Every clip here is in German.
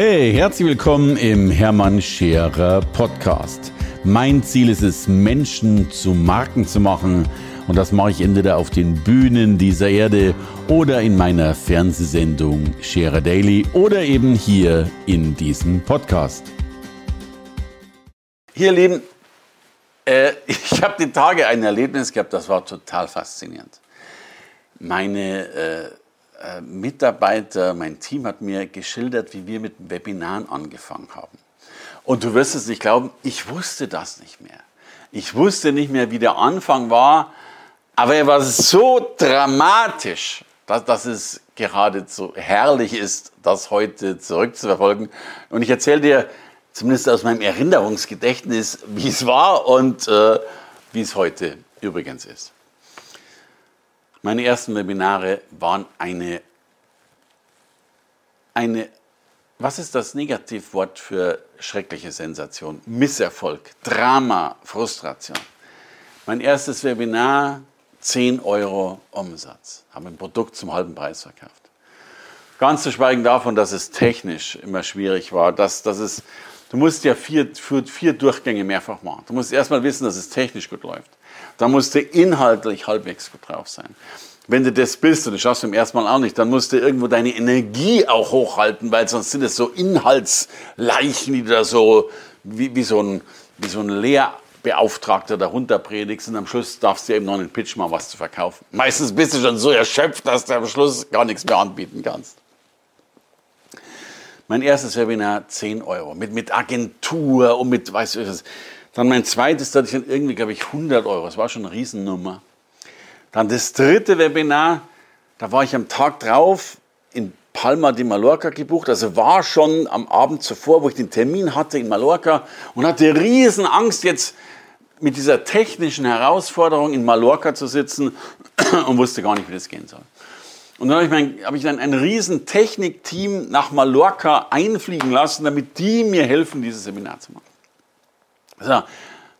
Hey, herzlich willkommen im Hermann Scherer Podcast. Mein Ziel ist es, Menschen zu Marken zu machen. Und das mache ich entweder auf den Bühnen dieser Erde oder in meiner Fernsehsendung Scherer Daily oder eben hier in diesem Podcast. Hier, Lieben, äh, ich habe die Tage ein Erlebnis gehabt, das war total faszinierend. Meine äh, Mitarbeiter, mein Team hat mir geschildert, wie wir mit Webinaren angefangen haben. Und du wirst es nicht glauben, ich wusste das nicht mehr. Ich wusste nicht mehr, wie der Anfang war, aber er war so dramatisch, dass, dass es geradezu herrlich ist, das heute zurückzuverfolgen. Und ich erzähle dir zumindest aus meinem Erinnerungsgedächtnis, wie es war und äh, wie es heute übrigens ist. Meine ersten Webinare waren eine, eine, was ist das Negativwort für schreckliche Sensation? Misserfolg, Drama, Frustration. Mein erstes Webinar, 10 Euro Umsatz, habe ein Produkt zum halben Preis verkauft. Ganz zu schweigen davon, dass es technisch immer schwierig war, dass, dass es, du musst ja vier, vier, vier Durchgänge mehrfach machen. Du musst erstmal wissen, dass es technisch gut läuft. Da musst du inhaltlich halbwegs gut drauf sein. Wenn du das bist, und das schaffst du im ersten Mal auch nicht, dann musst du irgendwo deine Energie auch hochhalten, weil sonst sind es so Inhaltsleichen, die du da so wie, wie, so ein, wie so ein Lehrbeauftragter darunter predigst und am Schluss darfst du eben noch einen Pitch mal was zu verkaufen. Meistens bist du schon so erschöpft, dass du am Schluss gar nichts mehr anbieten kannst. Mein erstes Webinar 10 Euro mit, mit Agentur und mit, weißt du, was. Dann mein zweites, da hatte ich dann irgendwie, glaube ich, 100 Euro. Das war schon eine Riesennummer. Dann das dritte Webinar, da war ich am Tag drauf in Palma de Mallorca gebucht, also war schon am Abend zuvor, wo ich den Termin hatte in Mallorca und hatte riesen Angst jetzt mit dieser technischen Herausforderung in Mallorca zu sitzen und wusste gar nicht, wie das gehen soll. Und dann habe ich, mein, habe ich dann ein riesen Technikteam nach Mallorca einfliegen lassen, damit die mir helfen, dieses Seminar zu machen. So,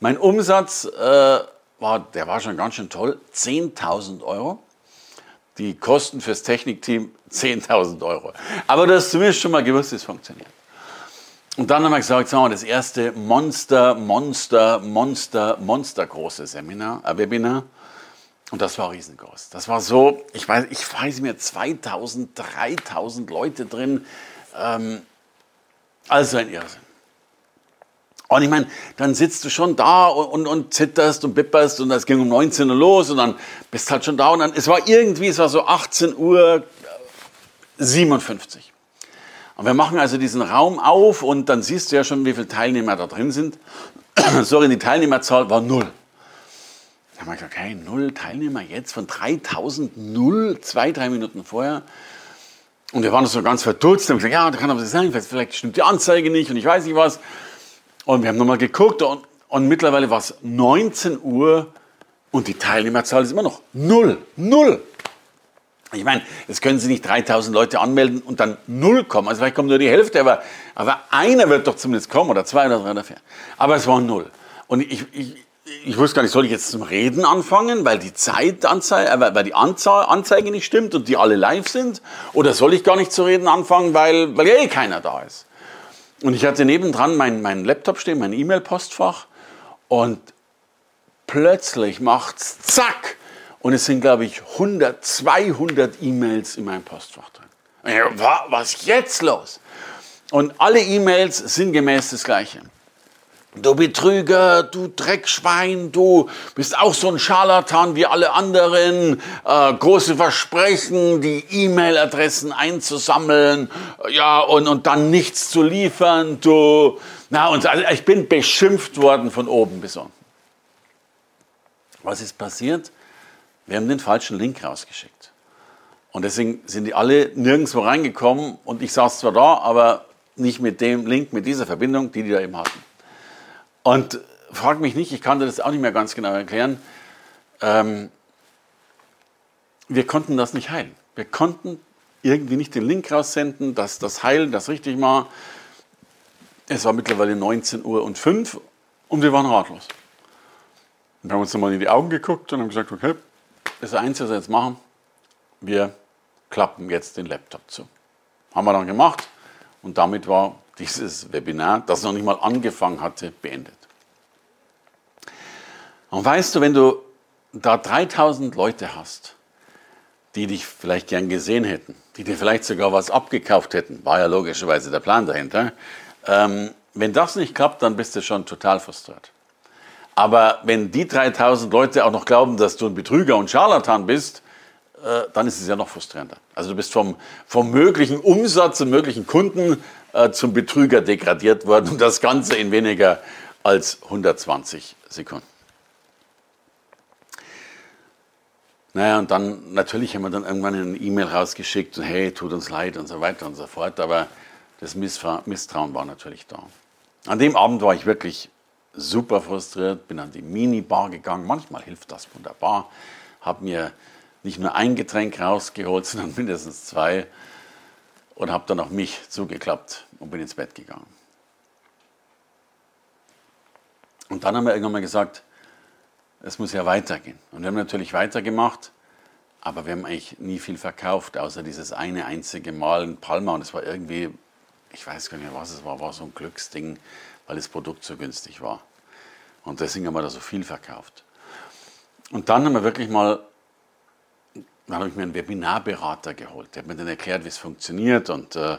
mein Umsatz äh, war, der war schon ganz schön toll, 10.000 Euro. Die Kosten fürs Technikteam 10.000 Euro. Aber du hast zumindest schon mal gewusst, es funktioniert. Und dann haben wir gesagt, sagen wir, das erste Monster, Monster, Monster, Monster große Seminar, äh, Webinar. Und das war riesengroß. Das war so, ich weiß, ich weiß mir 2000, 3000 Leute drin. Ähm, also ein Irrsinn. Und ich meine, dann sitzt du schon da und, und, und zitterst und bipperst und es ging um 19 Uhr los und dann bist halt schon da und dann, es war irgendwie, es war so 18 Uhr 57. Und wir machen also diesen Raum auf und dann siehst du ja schon, wie viele Teilnehmer da drin sind. Sorry, die Teilnehmerzahl war null. Da haben wir gesagt, okay, null Teilnehmer jetzt von 3000, null, zwei, drei Minuten vorher. Und wir waren so ganz verdutzt und haben gesagt, ja, da kann aber sein, vielleicht stimmt die Anzeige nicht und ich weiß nicht was. Und wir haben nochmal geguckt und, und mittlerweile war es 19 Uhr und die Teilnehmerzahl ist immer noch null. Null. Ich meine, jetzt können Sie nicht 3000 Leute anmelden und dann null kommen. Also vielleicht kommt nur die Hälfte, aber, aber einer wird doch zumindest kommen oder zwei oder drei oder vier. Aber es war null. Und ich, ich, ich wusste gar nicht, soll ich jetzt zum Reden anfangen, weil die Zeitanzeige, äh, weil die Anzahl, Anzeige nicht stimmt und die alle live sind? Oder soll ich gar nicht zu reden anfangen, weil, weil eh keiner da ist? Und ich hatte nebendran meinen mein Laptop stehen, mein E-Mail-Postfach und plötzlich macht's zack und es sind, glaube ich, 100, 200 E-Mails in meinem Postfach drin. Was ist jetzt los? Und alle E-Mails sind gemäß das Gleiche. Du Betrüger, du Dreckschwein, du bist auch so ein Scharlatan wie alle anderen. Äh, große Versprechen, die E-Mail-Adressen einzusammeln, ja, und, und dann nichts zu liefern. Du, na, und also ich bin beschimpft worden von oben bis unten. Was ist passiert? Wir haben den falschen Link rausgeschickt. Und deswegen sind die alle nirgendwo reingekommen und ich saß zwar da, aber nicht mit dem Link, mit dieser Verbindung, die die da eben hatten. Und frag mich nicht, ich kann dir das auch nicht mehr ganz genau erklären. Ähm, wir konnten das nicht heilen. Wir konnten irgendwie nicht den Link raussenden, dass das Heilen das richtig war. Es war mittlerweile 19 Uhr und 5 und wir waren ratlos. Wir haben uns nochmal in die Augen geguckt und haben gesagt, okay, das Einzige, was wir jetzt machen, wir klappen jetzt den Laptop zu. Haben wir dann gemacht Und damit war dieses Webinar, das noch nicht mal angefangen hatte, beendet. Und weißt du, wenn du da 3000 Leute hast, die dich vielleicht gern gesehen hätten, die dir vielleicht sogar was abgekauft hätten, war ja logischerweise der Plan dahinter, ähm, wenn das nicht klappt, dann bist du schon total frustriert. Aber wenn die 3000 Leute auch noch glauben, dass du ein Betrüger und Scharlatan bist, äh, dann ist es ja noch frustrierender. Also du bist vom, vom möglichen Umsatz und möglichen Kunden äh, zum Betrüger degradiert worden. Und das Ganze in weniger als 120 Sekunden. Naja, und dann, natürlich haben wir dann irgendwann eine E-Mail rausgeschickt und hey, tut uns leid und so weiter und so fort, aber das Misstrauen war natürlich da. An dem Abend war ich wirklich super frustriert, bin an die Minibar gegangen, manchmal hilft das wunderbar, habe mir nicht nur ein Getränk rausgeholt, sondern mindestens zwei und habe dann auch mich zugeklappt und bin ins Bett gegangen. Und dann haben wir irgendwann mal gesagt, es muss ja weitergehen. Und wir haben natürlich weitergemacht, aber wir haben eigentlich nie viel verkauft, außer dieses eine einzige Mal in Palma. Und es war irgendwie, ich weiß gar nicht mehr, was es war, war so ein Glücksding, weil das Produkt so günstig war. Und deswegen haben wir da so viel verkauft. Und dann haben wir wirklich mal, dann habe ich mir einen Webinarberater geholt. Der hat mir dann erklärt, wie es funktioniert. Und, äh,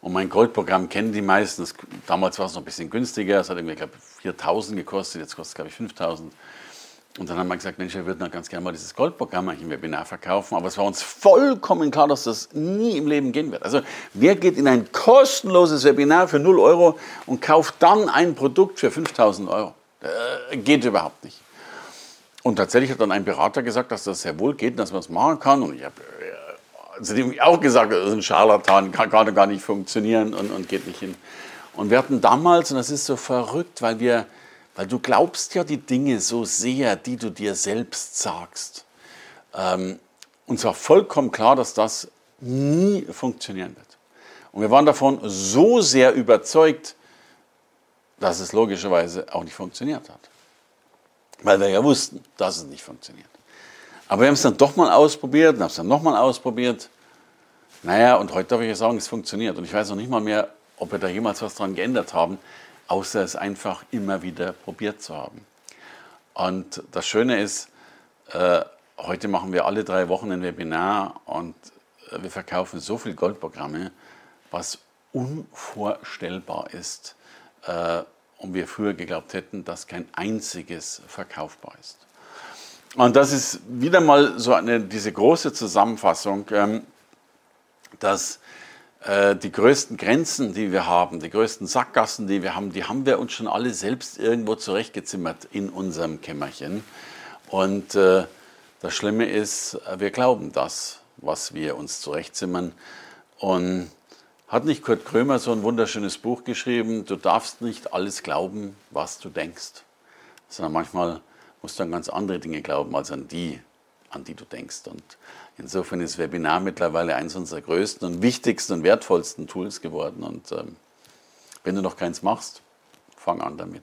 und mein Goldprogramm kennen die meisten. Damals war es noch ein bisschen günstiger. Es hat irgendwie, glaube ich, 4000 gekostet. Jetzt kostet es, glaube ich, 5000. Und dann haben wir gesagt, Mensch, wir würden ganz gerne mal dieses Goldprogramm im Webinar verkaufen. Aber es war uns vollkommen klar, dass das nie im Leben gehen wird. Also wer geht in ein kostenloses Webinar für 0 Euro und kauft dann ein Produkt für 5000 Euro? Äh, geht überhaupt nicht. Und tatsächlich hat dann ein Berater gesagt, dass das sehr wohl geht, dass man es machen kann. Und ich habe äh, also dem auch gesagt, das ist ein Scharlatan, kann gerade gar nicht funktionieren und, und geht nicht hin. Und wir hatten damals, und das ist so verrückt, weil wir weil du glaubst ja die Dinge so sehr, die du dir selbst sagst. Ähm, uns war vollkommen klar, dass das nie funktionieren wird. Und wir waren davon so sehr überzeugt, dass es logischerweise auch nicht funktioniert hat. Weil wir ja wussten, dass es nicht funktioniert. Aber wir haben es dann doch mal ausprobiert, haben es dann nochmal ausprobiert. Naja, und heute darf ich ja sagen, es funktioniert. Und ich weiß noch nicht mal mehr, ob wir da jemals was dran geändert haben außer es einfach immer wieder probiert zu haben. Und das Schöne ist, äh, heute machen wir alle drei Wochen ein Webinar und äh, wir verkaufen so viele Goldprogramme, was unvorstellbar ist äh, und wir früher geglaubt hätten, dass kein einziges verkaufbar ist. Und das ist wieder mal so eine, diese große Zusammenfassung, ähm, dass äh, die größten Grenzen, die wir haben, die größten Sackgassen, die wir haben, die haben wir uns schon alle selbst irgendwo zurechtgezimmert in unserem Kämmerchen. Und äh, das Schlimme ist, wir glauben das, was wir uns zurechtzimmern. Und hat nicht Kurt Krömer so ein wunderschönes Buch geschrieben, du darfst nicht alles glauben, was du denkst, sondern manchmal musst du an ganz andere Dinge glauben als an die, an die du denkst. Und insofern ist Webinar mittlerweile eines unserer größten und wichtigsten und wertvollsten Tools geworden. Und ähm, wenn du noch keins machst, fang an damit.